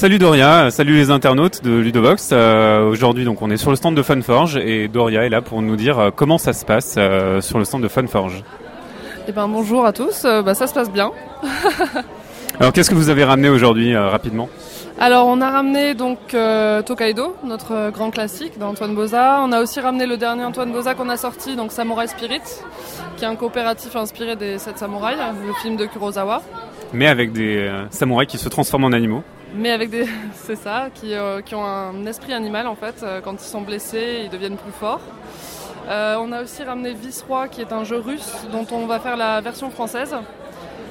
Salut Doria, salut les internautes de Ludovox. Euh, Aujourd'hui, donc, on est sur le stand de Funforge et Doria est là pour nous dire euh, comment ça se passe euh, sur le stand de Funforge. Eh ben, bonjour à tous, Euh, bah, ça se passe bien. Alors, qu'est-ce que vous avez ramené aujourd'hui rapidement? Alors on a ramené donc Tokaido, notre grand classique d'Antoine Boza. On a aussi ramené le dernier Antoine Boza qu'on a sorti, donc Samurai Spirit, qui est un coopératif inspiré des Sept Samouraïs, le film de Kurosawa. Mais avec des samouraïs qui se transforment en animaux. Mais avec des, c'est ça, qui, euh, qui ont un esprit animal en fait. Euh, Quand ils sont blessés, ils deviennent plus forts. Euh, on a aussi ramené Viceroy, qui est un jeu russe dont on va faire la version française.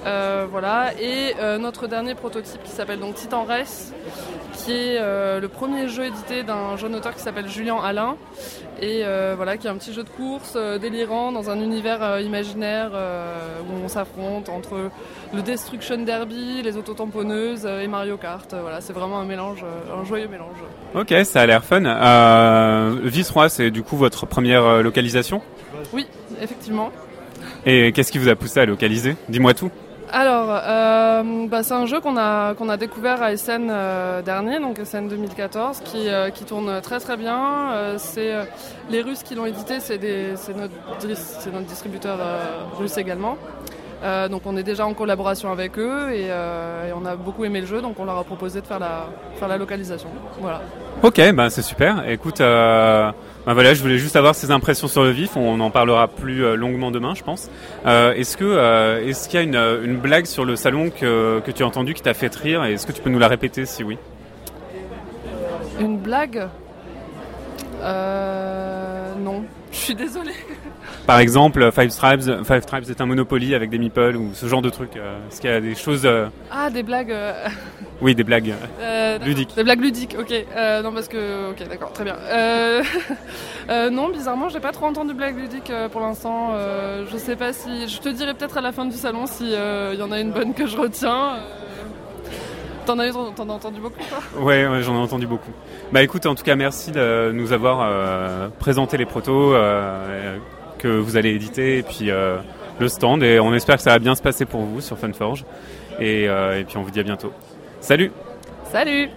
Euh, voilà, et euh, notre dernier prototype qui s'appelle donc Titan Race, qui est euh, le premier jeu édité d'un jeune auteur qui s'appelle Julien Alain, et voilà, qui est un petit jeu de course délirant dans un univers imaginaire où on s'affronte entre le Destruction Derby, les autotamponneuses et Mario Kart. Voilà, c'est vraiment un mélange, un joyeux mélange. Ok, ça a l'air fun. Euh, Viceroy, c'est du coup votre première localisation? Oui, effectivement. Et qu'est-ce qui vous a poussé à localiser? Dis-moi tout. Alors, euh, bah, c'est un jeu qu'on a, découvert à SN euh, dernier, donc SN 2014, qui, euh, qui tourne très très bien. Euh, c'est euh, les Russes qui l'ont édité, c'est notre distributeur euh, russe également. Euh, donc on est déjà en collaboration avec eux et, euh, et on a beaucoup aimé le jeu, donc on leur a proposé de faire la, faire la localisation. Voilà. Ok, ben c'est super. Écoute, euh, ben voilà, je voulais juste avoir ces impressions sur le vif. On en parlera plus euh, longuement demain, je pense. Est-ce que est-ce qu'il y a une, une blague sur le salon que, que tu as entendue qui t'a fait rire et est-ce que tu peux nous la répéter si oui? Une blague? Non, je suis désolée. Par exemple, Five Tribes, Five Tribes est un Monopoly avec des meeples ou ce genre de trucs. euh, est-ce qu'il y a des choses, euh, Ah, des blagues. euh, oui, des blagues. Euh, d'accord. Ludique. Des blagues ludiques, ok. Euh, non, parce que. Ok, d'accord, très bien. Euh, euh, non, bizarrement, j'ai pas trop entendu blagues ludiques euh, pour l'instant. Euh, je sais pas si. Je te dirai peut-être à la fin du salon si il y en a une bonne que je retiens. T'en as, entendu beaucoup, toi Ouais, ouais, j'en ai entendu beaucoup. Bah écoute, en tout cas, merci de nous avoir euh, présenté les protos euh, que vous allez éditer et puis euh, le stand. Et on espère que ça va bien se passer pour vous sur Funforge. Et, et puis on vous dit à bientôt. Salut Salut